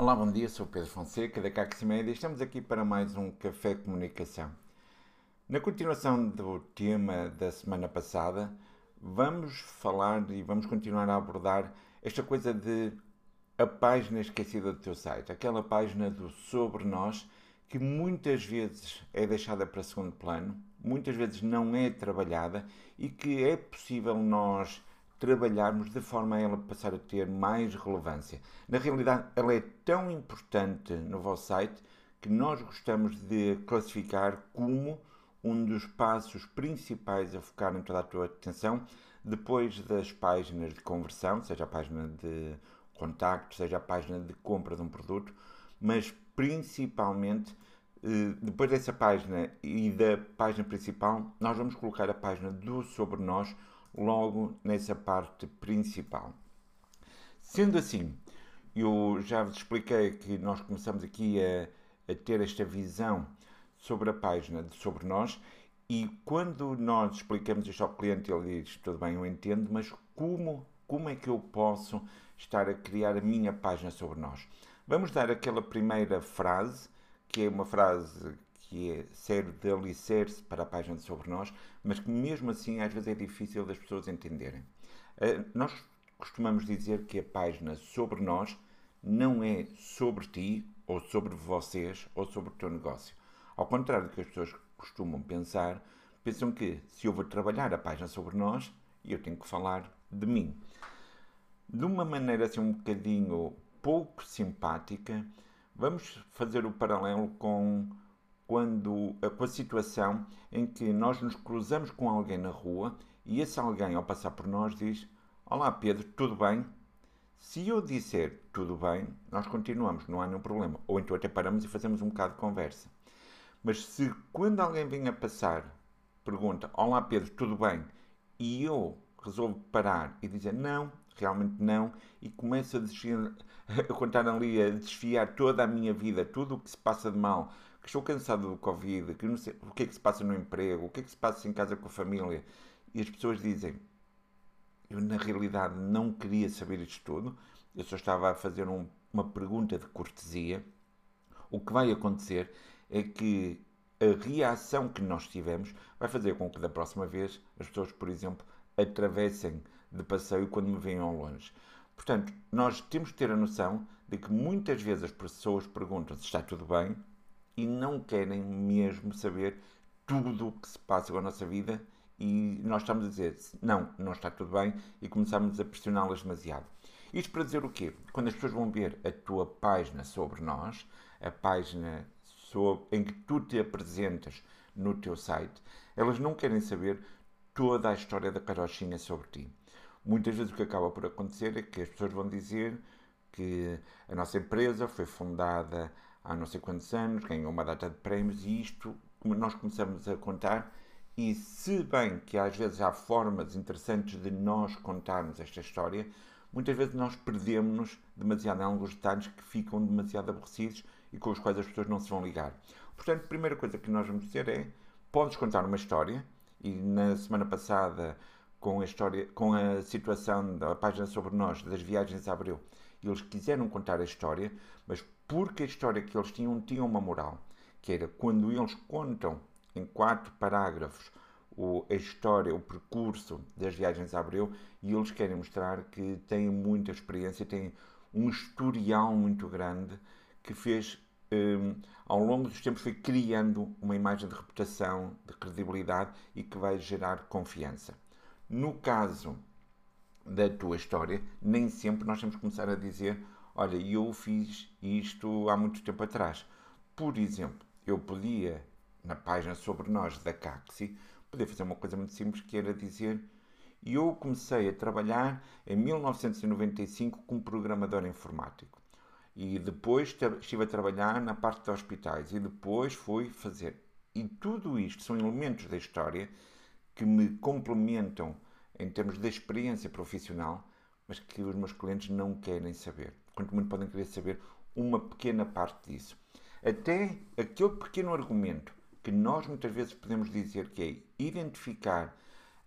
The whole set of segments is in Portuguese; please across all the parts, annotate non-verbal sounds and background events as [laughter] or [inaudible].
Olá, bom dia, sou Pedro Fonseca da Caxi Média. Estamos aqui para mais um Café Comunicação. Na continuação do tema da semana passada, vamos falar e vamos continuar a abordar esta coisa de a página esquecida do teu site, aquela página do sobre nós que muitas vezes é deixada para segundo plano, muitas vezes não é trabalhada e que é possível nós trabalharmos de forma a ela passar a ter mais relevância. Na realidade, ela é tão importante no vosso site que nós gostamos de classificar como um dos passos principais a focar em toda a tua atenção depois das páginas de conversão, seja a página de contacto, seja a página de compra de um produto, mas principalmente eh, depois dessa página e da página principal, nós vamos colocar a página do sobre nós logo nessa parte principal. Sendo assim, eu já vos expliquei que nós começamos aqui a, a ter esta visão sobre a página sobre nós e quando nós explicamos isto ao cliente, ele diz: Tudo bem, eu entendo, mas como, como é que eu posso estar a criar a minha página sobre nós? Vamos dar aquela primeira frase, que é uma frase que é, serve de alicerce para a página sobre nós, mas que mesmo assim às vezes é difícil das pessoas entenderem. Uh, nós costumamos dizer que a página sobre nós não é sobre ti, ou sobre vocês, ou sobre o teu negócio. Ao contrário do que as pessoas costumam pensar, pensam que se eu vou trabalhar a página sobre nós, eu tenho que falar de mim. De uma maneira assim um bocadinho pouco simpática, vamos fazer o paralelo com quando eh, com a situação em que nós nos cruzamos com alguém na rua e esse alguém, ao passar por nós, diz: Olá Pedro, tudo bem? Se eu disser tudo bem, nós continuamos, não há nenhum problema. Ou então até paramos e fazemos um bocado de conversa. Mas se quando alguém vem a passar, pergunta: Olá Pedro, tudo bem? E eu resolvo parar e dizer não, realmente não, e começo a, desfiar, [laughs] a contar ali, a desfiar toda a minha vida, tudo o que se passa de mal, que estou cansado do Covid, que não sei o que é que se passa no emprego, o que é que se passa em casa com a família. E as pessoas dizem: Eu na realidade não queria saber isto tudo, eu só estava a fazer um, uma pergunta de cortesia. O que vai acontecer é que a reação que nós tivemos vai fazer com que da próxima vez as pessoas, por exemplo, atravessem de passeio quando me veem ao longe. Portanto, nós temos que ter a noção de que muitas vezes as pessoas perguntam se está tudo bem e não querem mesmo saber tudo o que se passa com a nossa vida e nós estamos a dizer não, não está tudo bem e começamos a pressioná-las demasiado. Isto para dizer o quê? Quando as pessoas vão ver a tua página sobre nós, a página sobre, em que tu te apresentas no teu site, elas não querem saber toda a história da carochinha sobre ti. Muitas vezes o que acaba por acontecer é que as pessoas vão dizer que a nossa empresa foi fundada há não sei quantos anos, ganhou uma data de prémios e isto nós começamos a contar. E se bem que às vezes há formas interessantes de nós contarmos esta história, muitas vezes nós perdemos-nos demasiado em alguns detalhes que ficam demasiado aborrecidos e com os quais as pessoas não se vão ligar. Portanto, a primeira coisa que nós vamos dizer é: podes contar uma história, e na semana passada, com a, história, com a situação da página sobre nós, das viagens a Abreu, eles quiseram contar a história, mas porque a história que eles tinham tinha uma moral, que era quando eles contam em quatro parágrafos o, a história, o percurso das viagens a Abreu, e eles querem mostrar que têm muita experiência, têm um historial muito grande que fez, um, ao longo dos tempos, foi criando uma imagem de reputação, de credibilidade e que vai gerar confiança. No caso da tua história, nem sempre nós temos que começar a dizer olha, eu fiz isto há muito tempo atrás. Por exemplo, eu podia, na página sobre nós da Caxi, podia fazer uma coisa muito simples que era dizer eu comecei a trabalhar em 1995 como programador informático. E depois estive a trabalhar na parte de hospitais e depois fui fazer. E tudo isto são elementos da história que me complementam em termos de experiência profissional, mas que os meus clientes não querem saber quanto muito podem querer saber uma pequena parte disso. Até aquele pequeno argumento que nós muitas vezes podemos dizer que é identificar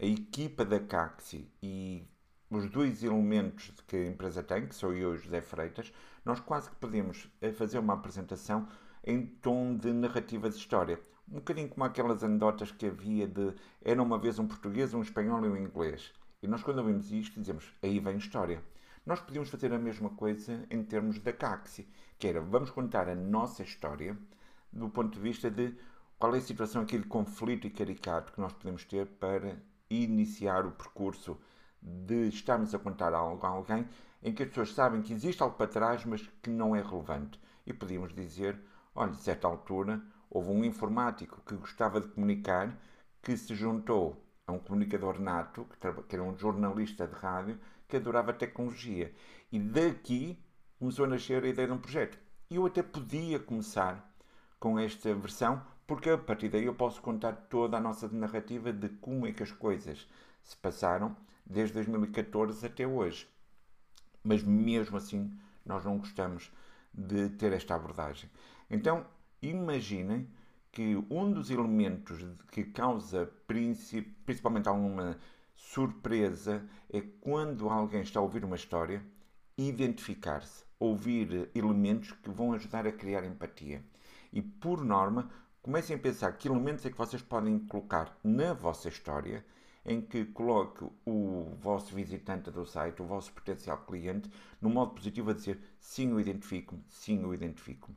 a equipa da Caxi e os dois elementos que a empresa tem, que sou eu e José Freitas, nós quase que podemos eh, fazer uma apresentação em tom de narrativa de história. Um bocadinho como aquelas anedotas que havia de era uma vez um português, um espanhol e um inglês. E nós, quando ouvimos isto, dizemos aí vem história. Nós podíamos fazer a mesma coisa em termos da Caxi, que era vamos contar a nossa história do ponto de vista de qual é a situação, aquele conflito e caricato que nós podemos ter para iniciar o percurso de estarmos a contar algo a alguém em que as pessoas sabem que existe algo para trás, mas que não é relevante. E podíamos dizer, olha, de certa altura houve um informático que gostava de comunicar, que se juntou a um comunicador nato, que era um jornalista de rádio, que adorava tecnologia. E daqui começou a nascer a ideia de um projeto. E eu até podia começar com esta versão, porque a partir daí eu posso contar toda a nossa narrativa de como é que as coisas se passaram desde 2014 até hoje. Mas mesmo assim, nós não gostamos de ter esta abordagem. Então, imaginem que um dos elementos que causa principalmente alguma surpresa é quando alguém está a ouvir uma história, identificar-se, ouvir elementos que vão ajudar a criar empatia. E, por norma, comecem a pensar que elementos é que vocês podem colocar na vossa história em que coloque o vosso visitante do site, o vosso potencial cliente, no modo positivo a dizer sim, eu identifico-me, sim, eu identifico-me.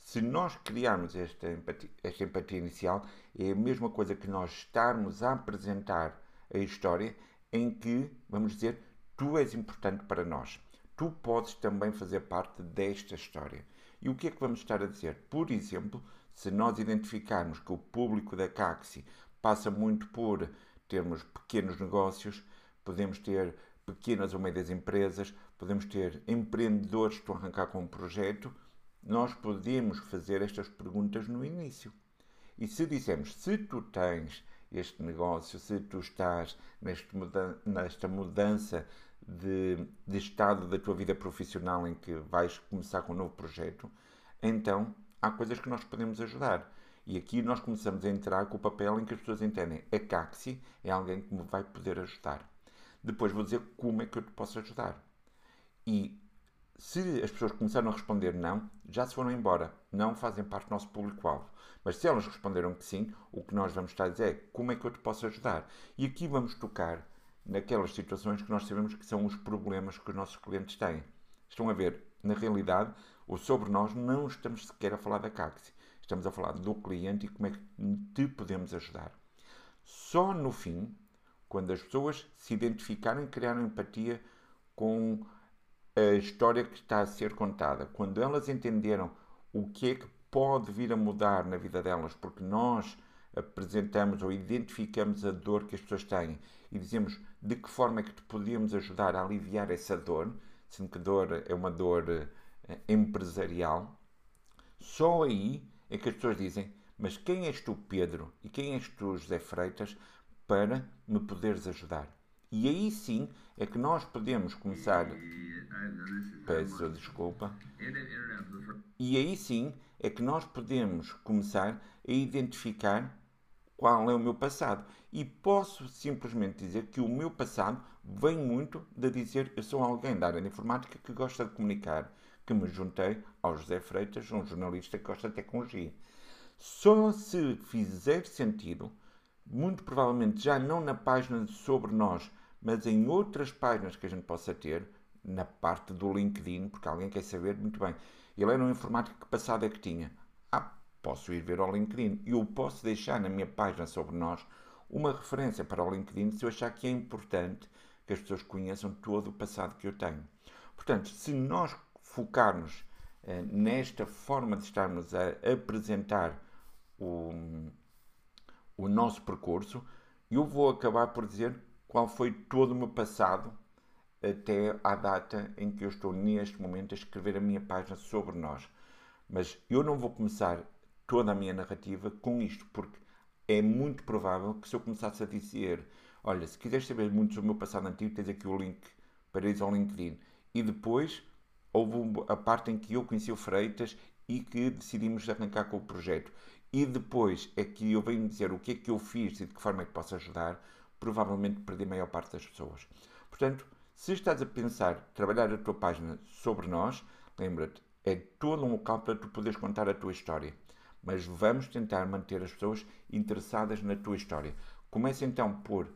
Se nós criarmos esta empatia, esta empatia inicial, é a mesma coisa que nós estarmos a apresentar a história em que, vamos dizer, tu és importante para nós. Tu podes também fazer parte desta história. E o que é que vamos estar a dizer? Por exemplo, se nós identificarmos que o público da Caxi passa muito por termos pequenos negócios, podemos ter pequenas ou médias empresas, podemos ter empreendedores que estão a arrancar com um projeto, nós podemos fazer estas perguntas no início. E se dissermos, se tu tens este negócio, se tu estás muda nesta mudança de, de estado da tua vida profissional em que vais começar com um novo projeto, então há coisas que nós podemos ajudar. E aqui nós começamos a entrar com o papel em que as pessoas entendem a Caxi é alguém que me vai poder ajudar. Depois vou dizer como é que eu te posso ajudar. E se as pessoas começaram a responder não, já se foram embora. Não fazem parte do nosso público-alvo. Mas se elas responderam que sim, o que nós vamos estar a dizer é como é que eu te posso ajudar. E aqui vamos tocar naquelas situações que nós sabemos que são os problemas que os nossos clientes têm. Estão a ver, na realidade, o sobre nós não estamos sequer a falar da Caxi. Estamos a falar do cliente e como é que te podemos ajudar. Só no fim, quando as pessoas se identificarem criaram empatia com a história que está a ser contada, quando elas entenderam o que é que pode vir a mudar na vida delas, porque nós apresentamos ou identificamos a dor que as pessoas têm e dizemos de que forma é que te podíamos ajudar a aliviar essa dor, sendo que dor é uma dor eh, empresarial, só aí é que as pessoas dizem: Mas quem és tu, Pedro, e quem és tu, José Freitas, para me poderes ajudar? E aí sim é que nós podemos começar. Peço desculpa. E aí sim é que nós podemos começar a identificar qual é o meu passado. E posso simplesmente dizer que o meu passado vem muito de dizer eu sou alguém da área de informática que gosta de comunicar, que me juntei ao José Freitas, um jornalista que gosta de tecnologia. Só se fizer sentido, muito provavelmente já não na página sobre nós, mas em outras páginas que a gente possa ter, na parte do LinkedIn, porque alguém quer saber muito bem. Ele era um informático que passado é que tinha. Ah, posso ir ver ao LinkedIn. E eu posso deixar na minha página sobre nós uma referência para o LinkedIn se eu achar que é importante que as pessoas conheçam todo o passado que eu tenho. Portanto, se nós focarmos eh, nesta forma de estarmos a apresentar o, o nosso percurso, eu vou acabar por dizer qual foi todo o meu passado até à data em que eu estou neste momento a escrever a minha página sobre nós. Mas eu não vou começar toda a minha narrativa com isto, porque é muito provável que se eu começasse a dizer, olha, se quiseres saber muito sobre o meu passado antigo, tens aqui o link para ir ao LinkedIn. E depois houve a parte em que eu conheci o Freitas e que decidimos arrancar com o projeto. E depois é que eu venho dizer o que é que eu fiz e de que forma é que posso ajudar, provavelmente perdi a maior parte das pessoas. Portanto, Se estás a pensar trabalhar a tua página sobre nós, lembra-te, é todo um local para tu poderes contar a tua história. Mas vamos tentar manter as pessoas interessadas na tua história. Comece então por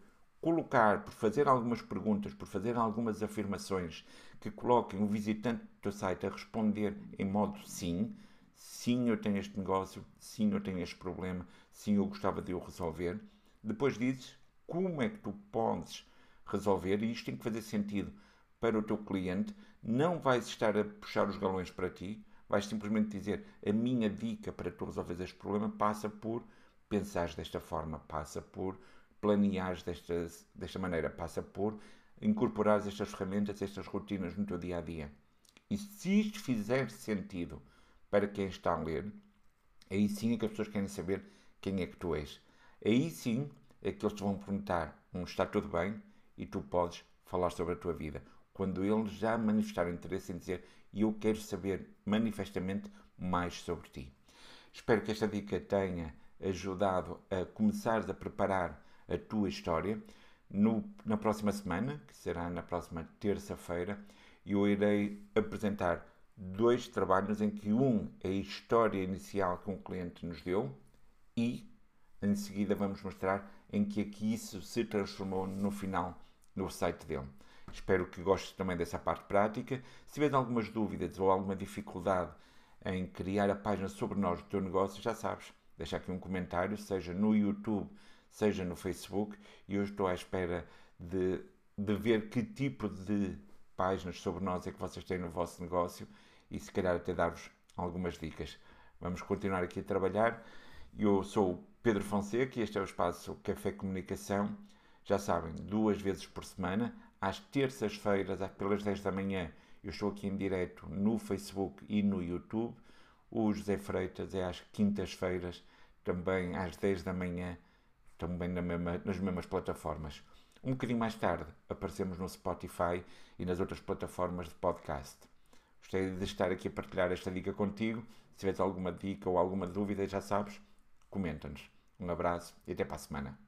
colocar, por fazer algumas perguntas, por fazer algumas afirmações que coloquem o visitante do teu site a responder em modo sim. Sim, eu tenho este negócio. Sim, eu tenho este problema. Sim, eu gostava de o resolver. Depois dizes como é que tu podes resolver e isto tem que fazer sentido para o teu cliente. Não vais estar a puxar os galões para ti. Vais simplesmente dizer a minha dica para tu resolveres este problema passa por pensar desta forma, passa por planeares desta, desta maneira, passa por incorporar estas ferramentas, estas rotinas no teu dia a dia. E se isto fizer sentido para quem está a ler, aí sim é que as pessoas querem saber quem é que tu és. Aí sim é que eles te vão perguntar: um, está tudo bem? E tu podes falar sobre a tua vida. Quando eles já manifestaram interesse em dizer eu quero saber manifestamente mais sobre ti. Espero que esta dica tenha ajudado a começares a preparar a tua história. No, na próxima semana, que será na próxima terça-feira, eu irei apresentar dois trabalhos em que um é a história inicial que um cliente nos deu e em seguida vamos mostrar em que é que isso se transformou no final no site dele. Espero que gostes também dessa parte prática. Se tiveres algumas dúvidas ou alguma dificuldade em criar a página sobre nós do teu negócio, já sabes, deixa aqui um comentário, seja no YouTube, seja no Facebook, e eu estou à espera de, de ver que tipo de páginas sobre nós é que vocês têm no vosso negócio e se calhar até dar-vos algumas dicas. Vamos continuar aqui a trabalhar. Eu sou o Pedro Fonseca e este é o espaço Café Comunicação. Já sabem, duas vezes por semana, às terças-feiras, pelas 10 da manhã, eu estou aqui em direto no Facebook e no YouTube. O José Freitas é às quintas-feiras, também às 10 da manhã, também na mesma, nas mesmas plataformas. Um bocadinho mais tarde aparecemos no Spotify e nas outras plataformas de podcast. Gostei de estar aqui a partilhar esta dica contigo. Se tiveres alguma dica ou alguma dúvida, já sabes, comenta-nos. Um abraço e até para a semana.